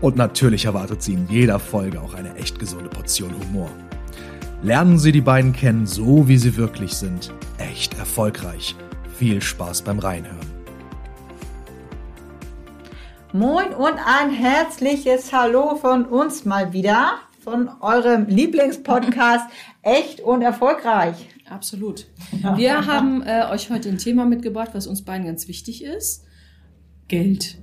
Und natürlich erwartet Sie in jeder Folge auch eine echt gesunde Portion Humor. Lernen Sie die beiden kennen, so wie sie wirklich sind. Echt erfolgreich. Viel Spaß beim Reinhören. Moin und ein herzliches Hallo von uns mal wieder, von eurem Lieblingspodcast Echt und Erfolgreich. Absolut. Wir haben äh, euch heute ein Thema mitgebracht, was uns beiden ganz wichtig ist. Geld.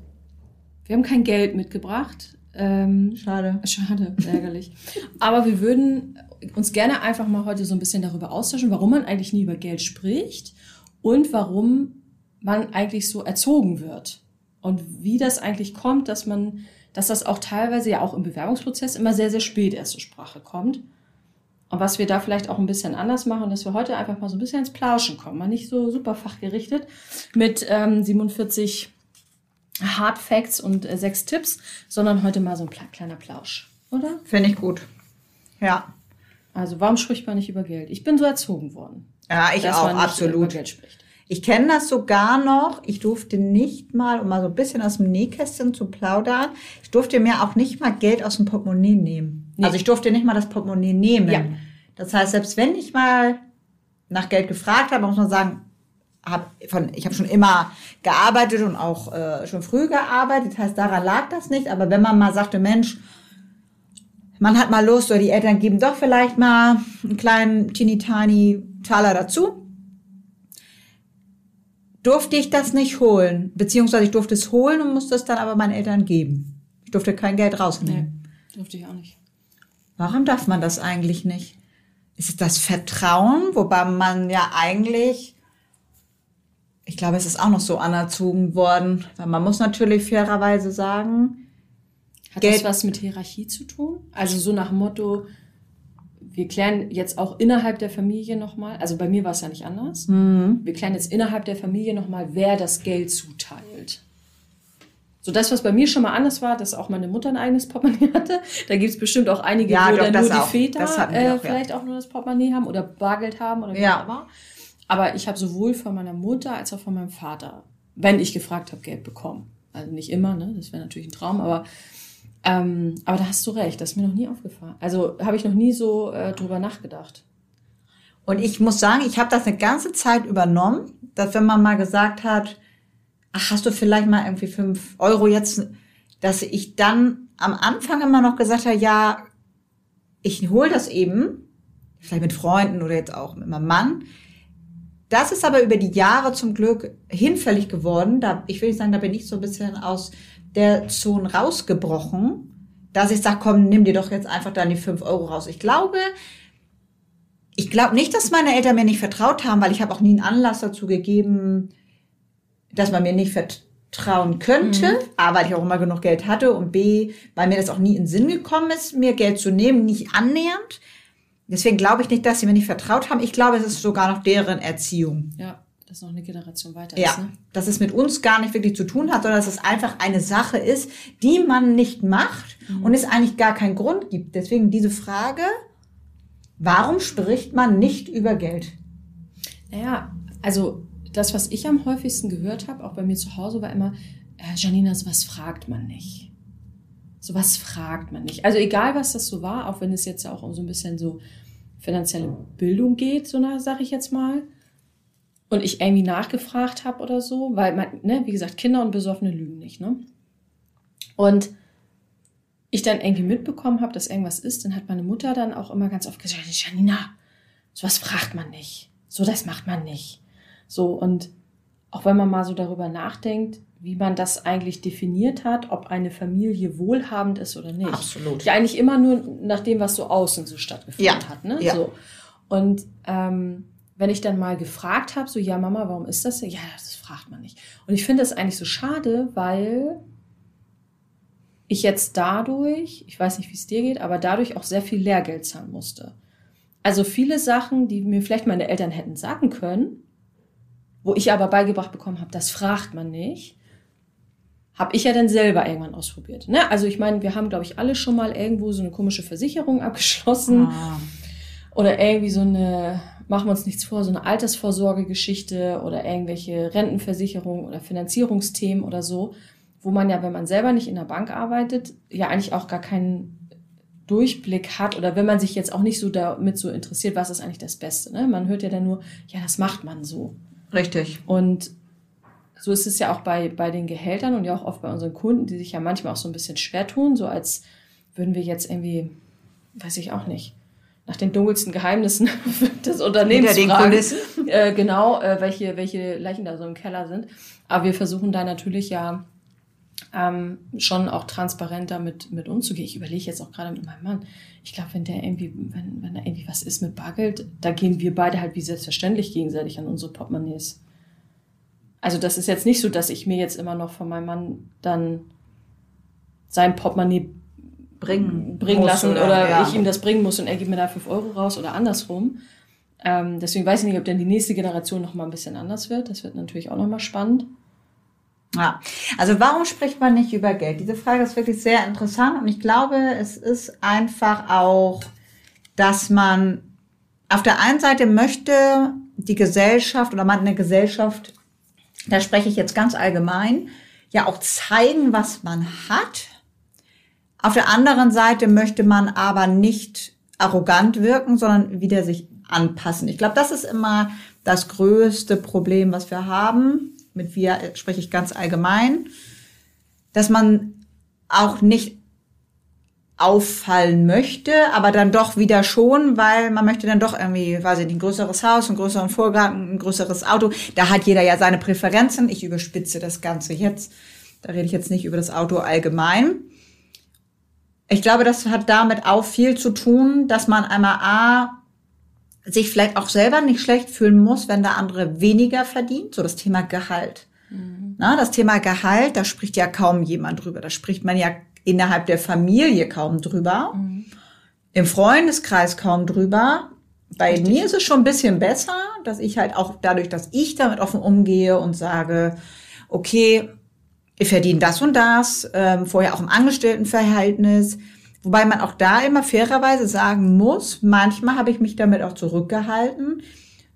Wir haben kein Geld mitgebracht. Ähm, schade. Schade, ärgerlich. Aber wir würden uns gerne einfach mal heute so ein bisschen darüber austauschen, warum man eigentlich nie über Geld spricht und warum man eigentlich so erzogen wird. Und wie das eigentlich kommt, dass man, dass das auch teilweise ja auch im Bewerbungsprozess immer sehr, sehr spät erst zur Sprache kommt. Und was wir da vielleicht auch ein bisschen anders machen, dass wir heute einfach mal so ein bisschen ins Plauschen kommen. Mal nicht so super fachgerichtet mit ähm, 47 Hard Facts und äh, sechs Tipps, sondern heute mal so ein kleiner Plausch, oder? Finde ich gut. Ja. Also warum spricht man nicht über Geld? Ich bin so erzogen worden. Ja, ich auch, absolut. Ich kenne das sogar noch. Ich durfte nicht mal, um mal so ein bisschen aus dem Nähkästchen zu plaudern, ich durfte mir auch nicht mal Geld aus dem Portemonnaie nehmen. Nee. Also ich durfte nicht mal das Portemonnaie nehmen. Ja. Das heißt, selbst wenn ich mal nach Geld gefragt habe, muss man sagen, hab von, ich habe schon immer gearbeitet und auch äh, schon früh gearbeitet. Das heißt, daran lag das nicht. Aber wenn man mal sagte, Mensch, man hat mal Lust oder die Eltern geben doch vielleicht mal einen kleinen teeny tiny Taler dazu, durfte ich das nicht holen. Beziehungsweise ich durfte es holen und musste es dann aber meinen Eltern geben. Ich durfte kein Geld rausnehmen. Nee, durfte ich auch nicht. Warum darf man das eigentlich nicht? Ist es das Vertrauen, wobei man ja eigentlich ich glaube, es ist auch noch so anerzogen worden, weil man muss natürlich fairerweise sagen, hat Geld das was mit Hierarchie zu tun? Also so nach dem Motto, wir klären jetzt auch innerhalb der Familie nochmal, also bei mir war es ja nicht anders, mhm. wir klären jetzt innerhalb der Familie nochmal, wer das Geld zuteilt. So das, was bei mir schon mal anders war, dass auch meine Mutter ein eigenes Portemonnaie hatte. Da gibt es bestimmt auch einige, ja, wo doch, dann nur die Väter äh, auch, vielleicht ja. auch nur das Portemonnaie haben oder Bargeld haben oder wie ja. auch immer. Aber ich habe sowohl von meiner Mutter als auch von meinem Vater, wenn ich gefragt habe, Geld bekommen. Also nicht immer, ne? Das wäre natürlich ein Traum, aber ähm, aber da hast du recht, das ist mir noch nie aufgefallen. Also habe ich noch nie so äh, drüber nachgedacht. Und ich muss sagen, ich habe das eine ganze Zeit übernommen, dass wenn man mal gesagt hat, ach, hast du vielleicht mal irgendwie fünf Euro jetzt, dass ich dann am Anfang immer noch gesagt habe, ja, ich hol das eben, vielleicht mit Freunden oder jetzt auch mit meinem Mann. Das ist aber über die Jahre zum Glück hinfällig geworden. Da, ich will nicht sagen, da bin ich so ein bisschen aus der Zone rausgebrochen, dass ich sage, komm, nimm dir doch jetzt einfach dann die fünf Euro raus. Ich glaube, ich glaube nicht, dass meine Eltern mir nicht vertraut haben, weil ich habe auch nie einen Anlass dazu gegeben, dass man mir nicht vertrauen könnte. Mhm. A, weil ich auch immer genug Geld hatte und B, weil mir das auch nie in den Sinn gekommen ist, mir Geld zu nehmen, nicht annähernd. Deswegen glaube ich nicht, dass sie mir nicht vertraut haben. Ich glaube, es ist sogar noch deren Erziehung. Ja, dass noch eine Generation weiter ja, ist. Ne? dass es mit uns gar nicht wirklich zu tun hat, sondern dass es einfach eine Sache ist, die man nicht macht mhm. und es eigentlich gar keinen Grund gibt. Deswegen diese Frage, warum spricht man nicht über Geld? Naja, also das, was ich am häufigsten gehört habe, auch bei mir zu Hause, war immer, Janina, was fragt man nicht? Sowas fragt man nicht. Also egal, was das so war, auch wenn es jetzt auch um so ein bisschen so finanzielle Bildung geht, so sage ich jetzt mal. Und ich irgendwie nachgefragt habe oder so, weil, man, ne, wie gesagt, Kinder und Besoffene lügen nicht, ne? Und ich dann irgendwie mitbekommen habe, dass irgendwas ist, dann hat meine Mutter dann auch immer ganz oft gesagt, Janina, sowas fragt man nicht. So, das macht man nicht. So, und auch wenn man mal so darüber nachdenkt, wie man das eigentlich definiert hat, ob eine Familie wohlhabend ist oder nicht. Absolut. Ja, eigentlich immer nur nach dem, was so außen so stattgefunden ja. hat. Ne? Ja. So. Und ähm, wenn ich dann mal gefragt habe, so, ja, Mama, warum ist das? Ja, das fragt man nicht. Und ich finde das eigentlich so schade, weil ich jetzt dadurch, ich weiß nicht, wie es dir geht, aber dadurch auch sehr viel Lehrgeld zahlen musste. Also viele Sachen, die mir vielleicht meine Eltern hätten sagen können, wo ich aber beigebracht bekommen habe, das fragt man nicht, habe ich ja dann selber irgendwann ausprobiert. Ne? Also ich meine, wir haben, glaube ich, alle schon mal irgendwo so eine komische Versicherung abgeschlossen ah. oder irgendwie so eine, machen wir uns nichts vor, so eine Altersvorsorgegeschichte oder irgendwelche Rentenversicherung oder Finanzierungsthemen oder so, wo man ja, wenn man selber nicht in der Bank arbeitet, ja eigentlich auch gar keinen Durchblick hat oder wenn man sich jetzt auch nicht so damit so interessiert, was ist eigentlich das Beste. Ne? Man hört ja dann nur, ja, das macht man so. Richtig. Und so ist es ja auch bei, bei den Gehältern und ja auch oft bei unseren Kunden, die sich ja manchmal auch so ein bisschen schwer tun, so als würden wir jetzt irgendwie, weiß ich auch nicht, nach den dunkelsten Geheimnissen des Unternehmens Kulissen. Äh, genau, äh, welche, welche Leichen da so im Keller sind. Aber wir versuchen da natürlich ja ähm, schon auch transparent damit mit umzugehen. Ich überlege jetzt auch gerade mit meinem Mann. Ich glaube, wenn der irgendwie, wenn, wenn da irgendwie was ist mit Bargeld, da gehen wir beide halt wie selbstverständlich gegenseitig an unsere Portemonnaies. Also das ist jetzt nicht so, dass ich mir jetzt immer noch von meinem Mann dann sein Portemonnaie bringen, bringen lassen oder, oder ja. ich ihm das bringen muss und er gibt mir da fünf Euro raus oder andersrum. Ähm, deswegen weiß ich nicht, ob denn die nächste Generation noch mal ein bisschen anders wird. Das wird natürlich auch noch mal spannend. Ja, also warum spricht man nicht über Geld? Diese Frage ist wirklich sehr interessant und ich glaube, es ist einfach auch, dass man auf der einen Seite möchte die Gesellschaft oder man eine Gesellschaft, da spreche ich jetzt ganz allgemein, ja auch zeigen, was man hat. Auf der anderen Seite möchte man aber nicht arrogant wirken, sondern wieder sich anpassen. Ich glaube, das ist immer das größte Problem, was wir haben mit wir spreche ich ganz allgemein, dass man auch nicht auffallen möchte, aber dann doch wieder schon, weil man möchte dann doch irgendwie, weiß ich ein größeres Haus, einen größeren Vorgarten, ein größeres Auto. Da hat jeder ja seine Präferenzen. Ich überspitze das Ganze jetzt. Da rede ich jetzt nicht über das Auto allgemein. Ich glaube, das hat damit auch viel zu tun, dass man einmal A, sich vielleicht auch selber nicht schlecht fühlen muss, wenn der andere weniger verdient. So das Thema Gehalt. Mhm. Na, das Thema Gehalt, da spricht ja kaum jemand drüber. Da spricht man ja innerhalb der Familie kaum drüber. Mhm. Im Freundeskreis kaum drüber. Bei Richtig. mir ist es schon ein bisschen besser, dass ich halt auch dadurch, dass ich damit offen umgehe und sage, okay, ich verdiene das und das, ähm, vorher auch im Angestelltenverhältnis, Wobei man auch da immer fairerweise sagen muss, manchmal habe ich mich damit auch zurückgehalten,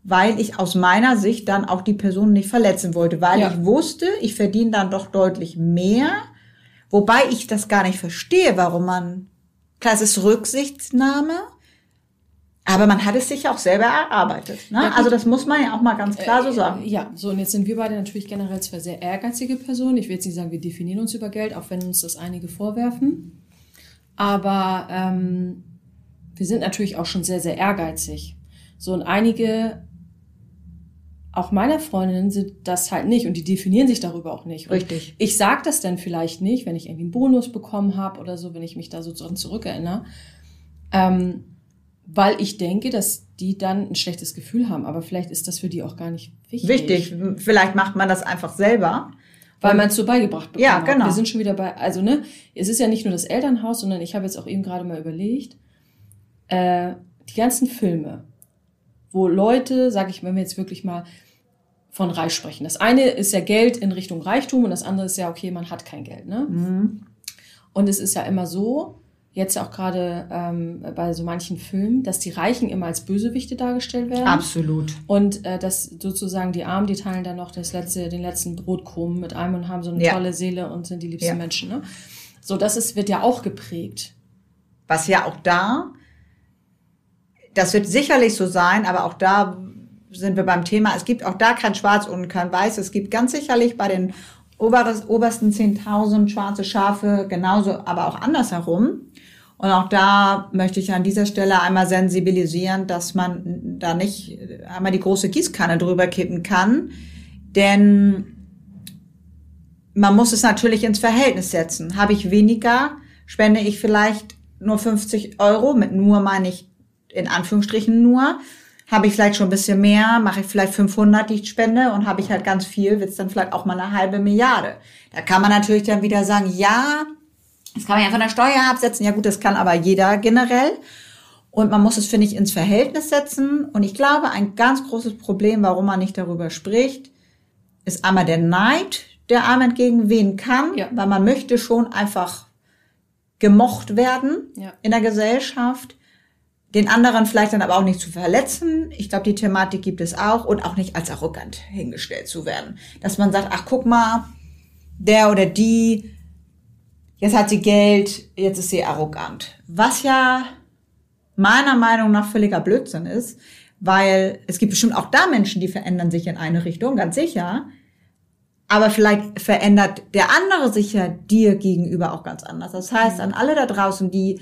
weil ich aus meiner Sicht dann auch die Person nicht verletzen wollte, weil ja. ich wusste, ich verdiene dann doch deutlich mehr, wobei ich das gar nicht verstehe, warum man, klar, es ist Rücksichtnahme, aber man hat es sich auch selber erarbeitet. Ne? Ja, also das muss man ja auch mal ganz klar so äh, sagen. Ja, so und jetzt sind wir beide natürlich generell zwei sehr ehrgeizige Personen. Ich will jetzt nicht sagen, wir definieren uns über Geld, auch wenn uns das einige vorwerfen. Aber ähm, wir sind natürlich auch schon sehr, sehr ehrgeizig. So und einige, auch meiner Freundinnen, sind das halt nicht und die definieren sich darüber auch nicht. Und Richtig. Ich sage das dann vielleicht nicht, wenn ich irgendwie einen Bonus bekommen habe oder so, wenn ich mich da so dran zurückerinnere. Ähm, weil ich denke, dass die dann ein schlechtes Gefühl haben. Aber vielleicht ist das für die auch gar nicht wichtig. Wichtig. Vielleicht macht man das einfach selber. Weil man es so beigebracht bekommen ja, genau. Hat. Wir sind schon wieder bei, also ne, es ist ja nicht nur das Elternhaus, sondern ich habe jetzt auch eben gerade mal überlegt, äh, die ganzen Filme, wo Leute, sag ich, wenn wir jetzt wirklich mal von reich sprechen. Das eine ist ja Geld in Richtung Reichtum und das andere ist ja, okay, man hat kein Geld. Ne? Mhm. Und es ist ja immer so, jetzt auch gerade ähm, bei so manchen Filmen, dass die Reichen immer als Bösewichte dargestellt werden. Absolut. Und äh, dass sozusagen die Armen, die teilen dann noch das letzte, den letzten Brotkrumm mit einem und haben so eine ja. tolle Seele und sind die liebsten ja. Menschen. Ne? So, das ist, wird ja auch geprägt. Was ja auch da, das wird sicherlich so sein, aber auch da sind wir beim Thema, es gibt auch da kein Schwarz und kein Weiß. Es gibt ganz sicherlich bei den oberes, obersten 10.000 schwarze Schafe genauso, aber auch andersherum. Und auch da möchte ich an dieser Stelle einmal sensibilisieren, dass man da nicht einmal die große Gießkanne drüber kippen kann. Denn man muss es natürlich ins Verhältnis setzen. Habe ich weniger, spende ich vielleicht nur 50 Euro. Mit nur meine ich in Anführungsstrichen nur. Habe ich vielleicht schon ein bisschen mehr, mache ich vielleicht 500, die ich spende und habe ich halt ganz viel, wird es dann vielleicht auch mal eine halbe Milliarde. Da kann man natürlich dann wieder sagen, ja, Das kann man ja von der Steuer absetzen. Ja gut, das kann aber jeder generell. Und man muss es, finde ich, ins Verhältnis setzen. Und ich glaube, ein ganz großes Problem, warum man nicht darüber spricht, ist einmal der Neid, der einem entgegenwehen kann, Ja. weil man möchte schon einfach gemocht werden Ja. in der Gesellschaft. Den anderen vielleicht dann aber auch nicht zu verletzen. Ich glaube, die Thematik gibt es auch. Und auch nicht als arrogant hingestellt zu werden. Dass man sagt, ach guck mal, der oder die, jetzt hat sie Geld, jetzt ist sie arrogant. Was ja meiner Meinung nach völliger Blödsinn ist, weil es gibt bestimmt auch da Menschen, die verändern sich in eine Richtung, ganz sicher. Aber vielleicht verändert der andere sich ja dir gegenüber auch ganz anders. Das heißt, an alle da draußen, die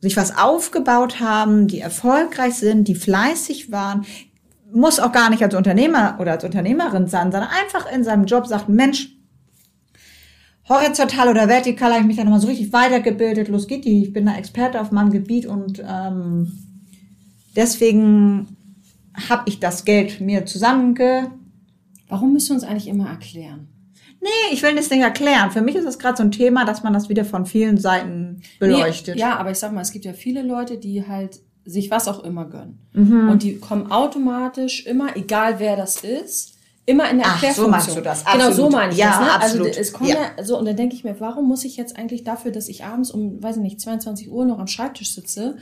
sich was aufgebaut haben, die erfolgreich sind, die fleißig waren, muss auch gar nicht als Unternehmer oder als Unternehmerin sein, sondern einfach in seinem Job sagt, Mensch, horizontal oder vertikal habe ich mich da nochmal so richtig weitergebildet. Los geht die. Ich bin da Experte auf meinem Gebiet und ähm, deswegen habe ich das Geld mir zusammenge. Warum müssen wir uns eigentlich immer erklären? Nee, ich will das nicht erklären. Für mich ist das gerade so ein Thema, dass man das wieder von vielen Seiten beleuchtet. Nee, ja, aber ich sag mal, es gibt ja viele Leute, die halt sich was auch immer gönnen. Mhm. Und die kommen automatisch immer, egal wer das ist, immer in der Ach, so meinst du das. Genau, so Absolut. meine ich Ja, das. Ne? absolut. Also es kommt Ja. ja. so und dann denke ich mir, warum muss ich jetzt eigentlich dafür, dass ich abends um, weiß ich nicht, 22 Uhr noch am Schreibtisch sitze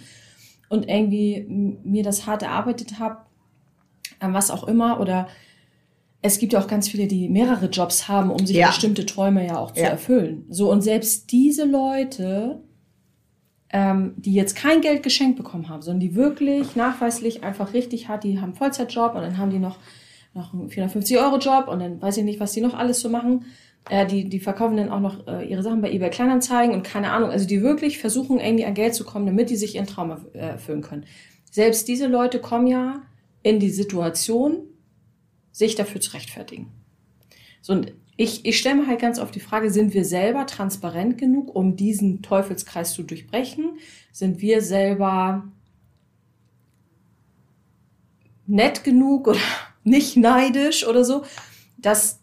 und irgendwie mir das hart erarbeitet habe, ähm, was auch immer oder es gibt ja auch ganz viele, die mehrere Jobs haben, um sich Ja. bestimmte Träume ja auch zu Ja. erfüllen. So, und selbst diese Leute, ähm, die jetzt kein Geld geschenkt bekommen haben, sondern die wirklich nachweislich einfach richtig hart, die haben einen Vollzeitjob und dann haben die noch, noch einen 450-Euro-Job und dann weiß ich nicht, was die noch alles so machen. Äh, die, die verkaufen dann auch noch äh, ihre Sachen bei eBay Kleinanzeigen und keine Ahnung. Also die wirklich versuchen, irgendwie an Geld zu kommen, damit die sich ihren Traum äh, erfüllen können. Selbst diese Leute kommen ja in die Situation, sich dafür zu rechtfertigen. So, und ich, ich stelle mir halt ganz oft die Frage, sind wir selber transparent genug, um diesen Teufelskreis zu durchbrechen? Sind wir selber nett genug oder nicht neidisch oder so, dass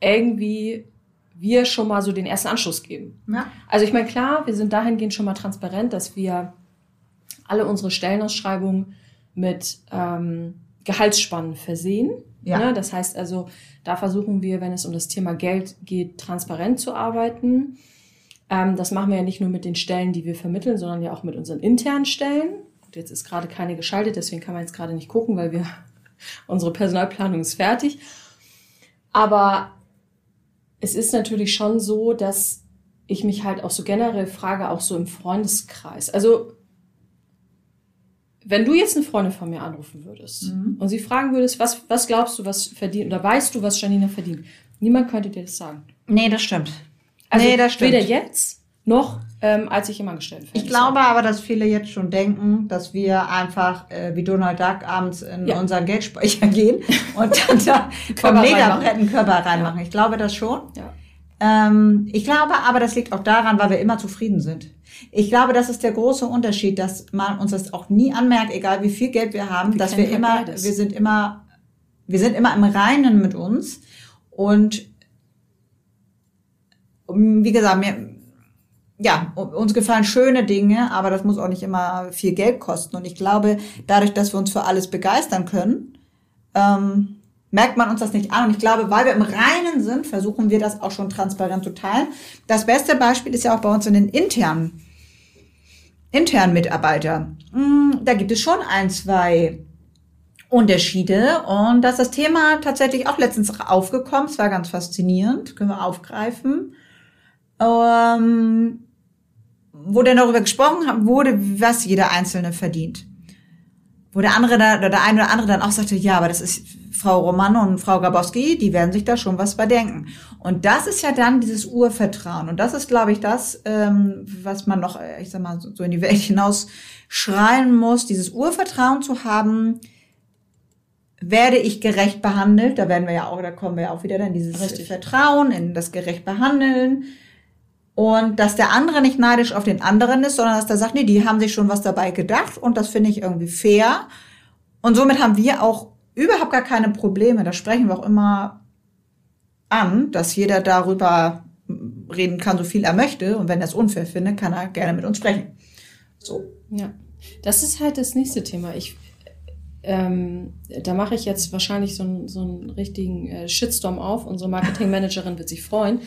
irgendwie wir schon mal so den ersten Anschluss geben? Ja. Also ich meine, klar, wir sind dahingehend schon mal transparent, dass wir alle unsere Stellenausschreibungen mit ähm, Gehaltsspannen versehen. Ja. Ne? Das heißt also, da versuchen wir, wenn es um das Thema Geld geht, transparent zu arbeiten. Ähm, das machen wir ja nicht nur mit den Stellen, die wir vermitteln, sondern ja auch mit unseren internen Stellen. Gut, jetzt ist gerade keine geschaltet, deswegen kann man jetzt gerade nicht gucken, weil wir unsere Personalplanung ist fertig. Aber es ist natürlich schon so, dass ich mich halt auch so generell frage, auch so im Freundeskreis. Also, wenn du jetzt eine Freundin von mir anrufen würdest Mhm. und sie fragen würdest, was, was glaubst du, was verdient, oder weißt du, was Janina verdient? Niemand könnte dir das sagen. Nee, das stimmt. Also nee, das stimmt. weder jetzt noch ähm, als ich im Angestelltenverhältnis Ich glaube aber, dass viele jetzt schon denken, dass wir einfach äh, wie Donald Duck abends in Ja. unseren Geldspeicher gehen und dann da vom Lederbrett einen Körper reinmachen. Ich glaube das schon. Ja. Ähm, ich glaube aber, das liegt auch daran, weil wir immer zufrieden sind. Ich glaube, das ist der große Unterschied, dass man uns das auch nie anmerkt, egal wie viel Geld wir haben, Wir dass wir halt immer, beides. wir sind immer, wir sind immer im Reinen mit uns und wie gesagt, mir, ja, uns gefallen schöne Dinge, aber das muss auch nicht immer viel Geld kosten. Und ich glaube, dadurch, dass wir uns für alles begeistern können, ähm, merkt man uns das nicht an. Und ich glaube, weil wir im Reinen sind, versuchen wir das auch schon transparent zu teilen. Das beste Beispiel ist ja auch bei uns in den internen, internen Mitarbeitern. Mm, Da gibt es schon ein, zwei Unterschiede. Und dass das Thema tatsächlich auch letztens aufgekommen. Es war ganz faszinierend. Können wir aufgreifen. Ähm, wo dann darüber gesprochen wurde, was jeder Einzelne verdient. Wo der andere, da, oder der eine oder andere dann auch sagte, ja, aber das ist Frau Roman und Frau Grabowski, die werden sich da schon was bei denken. Und das ist ja dann dieses Urvertrauen. Und das ist, glaube ich, das, ähm, was man noch, äh, ich sag mal, so so in die Welt hinaus schreien muss, dieses Urvertrauen zu haben, werde ich gerecht behandelt, da werden wir ja auch, da kommen wir ja auch wieder dann dieses Richtig. Vertrauen in das gerecht behandeln. Und dass der andere nicht neidisch auf den anderen ist, sondern dass der sagt, nee, die haben sich schon was dabei gedacht und das finde ich irgendwie fair. Und somit haben wir auch überhaupt gar keine Probleme. Da sprechen wir auch immer an, dass jeder darüber reden kann, so viel er möchte. Und wenn er es unfair findet, kann er gerne mit uns sprechen. So. Ja, das ist halt das nächste Thema. Ich, ähm, da mache ich jetzt wahrscheinlich so, einen so einen richtigen äh, Shitstorm auf. Unsere Marketingmanagerin wird sich freuen.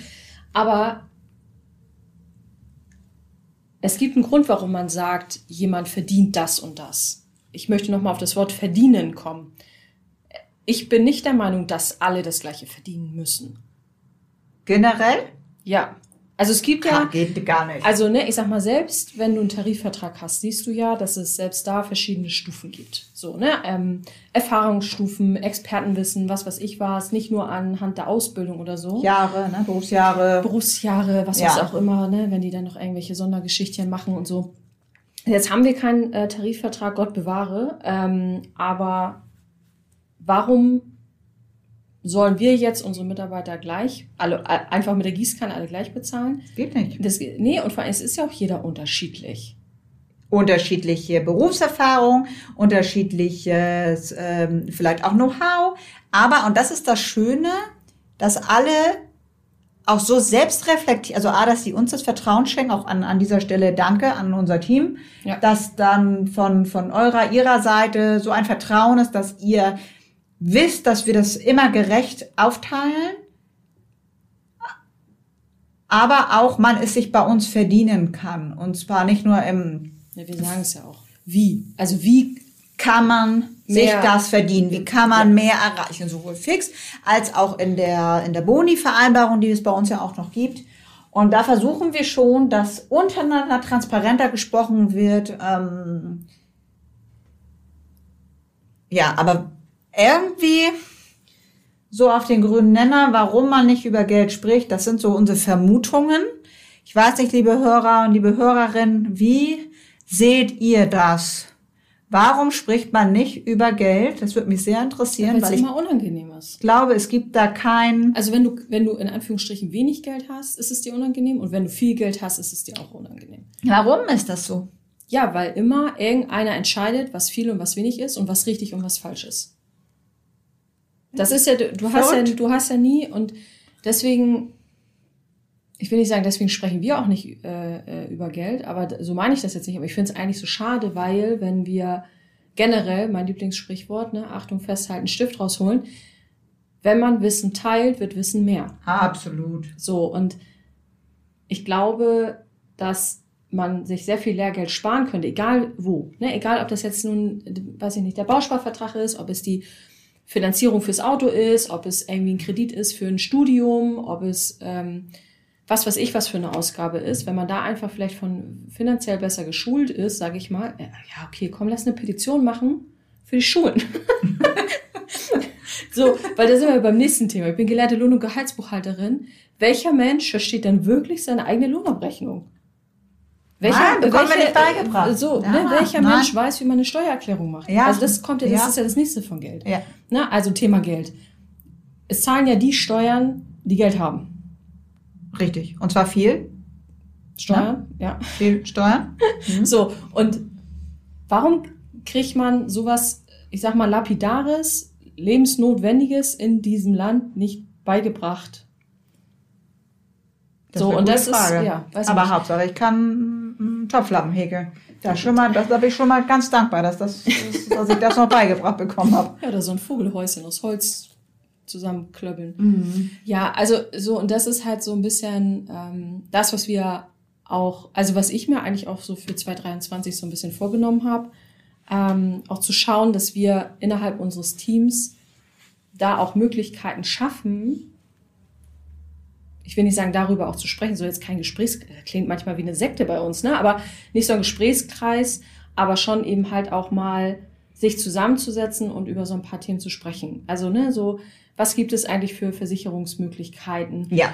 Aber es gibt einen Grund, warum man sagt, jemand verdient das und das. Ich möchte nochmal auf das Wort verdienen kommen. Ich bin nicht der Meinung, dass alle das Gleiche verdienen müssen. Generell? Ja. Also es gibt ja. Ah, geht gar nicht. Also, ne, ich sag mal, selbst wenn du einen Tarifvertrag hast, siehst du ja, dass es selbst da verschiedene Stufen gibt. So, ne? Ähm, Erfahrungsstufen, Expertenwissen, was weiß ich was, nicht nur anhand der Ausbildung oder so. Jahre, ne? Berufsjahre. Berufsjahre, was Ja. weiß auch immer, ne, wenn die dann noch irgendwelche Sondergeschichtchen machen und so. Jetzt haben wir keinen äh, Tarifvertrag, Gott bewahre, ähm, aber warum sollen wir jetzt unsere Mitarbeiter gleich, alle, einfach mit der Gießkanne alle gleich bezahlen? Geht nicht. Das, nee, und vor allem, es ist ja auch jeder unterschiedlich. Unterschiedliche Berufserfahrung, unterschiedliches ähm, vielleicht auch Know-how. Aber, und das ist das Schöne, dass alle auch so selbstreflektiert, also A, dass sie uns das Vertrauen schenken, auch an, an dieser Stelle danke an unser Team, Ja. dass dann von, von eurer, ihrer Seite so ein Vertrauen ist, dass ihr wisst, dass wir das immer gerecht aufteilen, aber auch man es sich bei uns verdienen kann. Und zwar nicht nur im, Ja, wir sagen es ja auch. Wie? Also wie kann man sich das verdienen? Wie kann man mehr erreichen? Sowohl fix als auch in der, in der Boni-Vereinbarung, die es bei uns ja auch noch gibt. Und da versuchen wir schon, dass untereinander transparenter gesprochen wird. Ähm, ja, aber irgendwie so auf den grünen Nenner, warum man nicht über Geld spricht, das sind so unsere Vermutungen. Ich weiß nicht, liebe Hörer und liebe Hörerinnen, wie seht ihr das? Warum spricht man nicht über Geld? Das würde mich sehr interessieren, weil weil es ich immer unangenehm ist. glaube, es gibt da kein, Also wenn du, wenn du in Anführungsstrichen wenig Geld hast, ist es dir unangenehm. Und wenn du viel Geld hast, ist es dir auch unangenehm. warum ist das so? Ja, weil immer irgendeiner entscheidet, was viel und was wenig ist und was richtig und was falsch ist. Das ist ja, du, hast ja, du hast ja nie und deswegen, ich will nicht sagen, deswegen sprechen wir auch nicht äh, äh, über Geld, aber so meine ich das jetzt nicht. Aber ich finde es eigentlich so schade, weil wenn wir generell, mein Lieblingssprichwort, ne, Achtung, festhalten, Stift rausholen, wenn man Wissen teilt, wird Wissen mehr. Absolut. So, und ich glaube, dass man sich sehr viel Lehrgeld sparen könnte, egal wo. Ne? Egal, ob das jetzt nun, weiß ich nicht, der Bausparvertrag ist, ob es die Finanzierung fürs Auto ist, ob es irgendwie ein Kredit ist für ein Studium, ob es ähm, was weiß ich, was für eine Ausgabe ist. Wenn man da einfach vielleicht von finanziell besser geschult ist, sage ich mal, äh, ja, okay, komm, lass eine Petition machen für die Schulen. So, weil da sind wir beim nächsten Thema. Ich bin gelernte Lohn- und Gehaltsbuchhalterin. Welcher Mensch versteht denn wirklich seine eigene Lohnabrechnung? Nein, bekommen wir nicht beigebracht. So, Ja, ne, welcher nein. Mensch weiß, wie man eine Steuererklärung macht? Ja. Also das kommt ja, das Ja. ist ja das nächste von Geld. Ja. Ne, also Thema Geld. Es zahlen ja die Steuern, die Geld haben. Richtig. Und zwar viel. Steuern, ja. Viel Steuern. So, und warum kriegt man sowas, ich sag mal, lapidares, lebensnotwendiges in diesem Land nicht beigebracht? Das so, und das Frage. ist, ja, weiß Aber nicht. Hauptsache, ich kann Topflappen. Da, schon mal, das, da bin ich schon mal ganz dankbar, dass, das, dass, ich das noch beigebracht bekommen habe. Ja, oder so ein Vogelhäuschen aus Holz zusammenklöppeln. Ja, also so, und das ist halt so ein bisschen ähm, das, was wir auch, also was ich mir eigentlich auch so für 2023 so ein bisschen vorgenommen habe, ähm, auch zu schauen, dass wir innerhalb unseres Teams da auch Möglichkeiten schaffen, ich will nicht sagen, darüber auch zu sprechen, so jetzt kein Gesprächs, äh, klingt manchmal wie eine Sekte bei uns, ne? aber nicht so ein Gesprächskreis, aber schon eben halt auch mal sich zusammenzusetzen und über so ein paar Themen zu sprechen. Also, ne, so, was gibt es eigentlich für Versicherungsmöglichkeiten? Ja.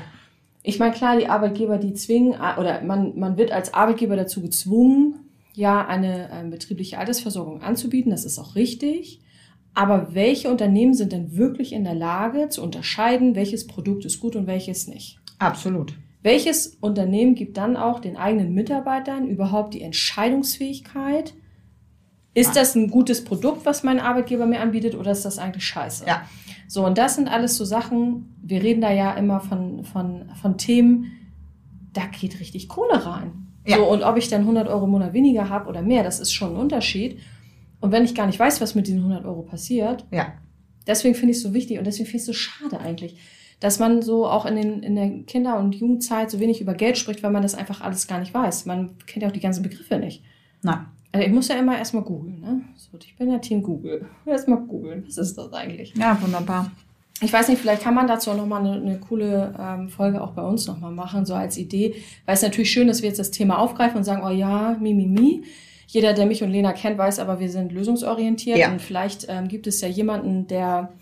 Ich meine, klar, die Arbeitgeber, die zwingen, äh, oder man, man wird als Arbeitgeber dazu gezwungen, ja, eine ähm, betriebliche Altersversorgung anzubieten. Das ist auch richtig. Aber welche Unternehmen sind denn wirklich in der Lage zu unterscheiden, welches Produkt ist gut und welches nicht? Absolut. Welches Unternehmen gibt dann auch den eigenen Mitarbeitern überhaupt die Entscheidungsfähigkeit? Ist das ein gutes Produkt, was mein Arbeitgeber mir anbietet, oder ist das eigentlich scheiße? Ja. So, und das sind alles so Sachen, wir reden da ja immer von, von, von Themen, da geht richtig Kohle rein. Ja. So, und ob ich dann 100 Euro im Monat weniger habe oder mehr, das ist schon ein Unterschied. Und wenn ich gar nicht weiß, was mit diesen 100 Euro passiert, Ja. deswegen finde ich es so wichtig und deswegen finde ich es so schade eigentlich, dass man so auch in, den, in der Kinder- und Jugendzeit so wenig über Geld spricht, weil man das einfach alles gar nicht weiß. Man kennt ja auch die ganzen Begriffe nicht. Nein. Also ich muss ja immer erstmal googeln, ne? So, ich bin ja Team Google. Erstmal googeln. Was ist das eigentlich? Ja, wunderbar. Ich weiß nicht, vielleicht kann man dazu auch nochmal eine, eine coole ähm, Folge auch bei uns nochmal machen, so als Idee. Weil es natürlich schön, dass wir jetzt das Thema aufgreifen und sagen, oh ja, mi, mi, mi. Jeder, der mich und Lena kennt, weiß aber, wir sind lösungsorientiert. Ja. Und vielleicht ähm, gibt es ja jemanden, der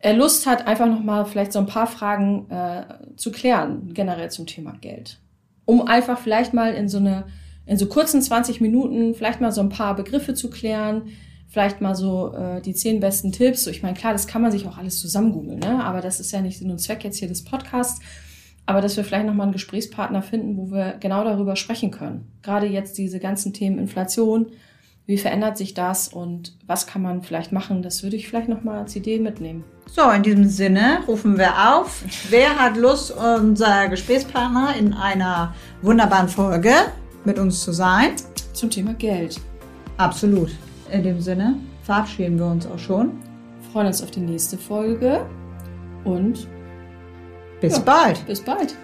äh, Lust hat, einfach nochmal vielleicht so ein paar Fragen äh, zu klären, generell zum Thema Geld. Um einfach vielleicht mal in so eine, in so kurzen 20 Minuten vielleicht mal so ein paar Begriffe zu klären, vielleicht mal so äh, die zehn besten Tipps. So, ich meine, klar, das kann man sich auch alles zusammen googeln, ne? aber das ist ja nicht Sinn und Zweck jetzt hier des Podcasts. Aber dass wir vielleicht nochmal einen Gesprächspartner finden, wo wir genau darüber sprechen können. Gerade jetzt diese ganzen Themen Inflation, wie verändert sich das und was kann man vielleicht machen, das würde ich vielleicht nochmal als Idee mitnehmen. So, in diesem Sinne rufen wir auf. Wer hat Lust, unser Gesprächspartner in einer wunderbaren Folge mit uns zu sein? Zum Thema Geld. Absolut. In dem Sinne verabschieden wir uns auch schon. freuen uns auf die nächste Folge und Bis Ja. bald. bis bald.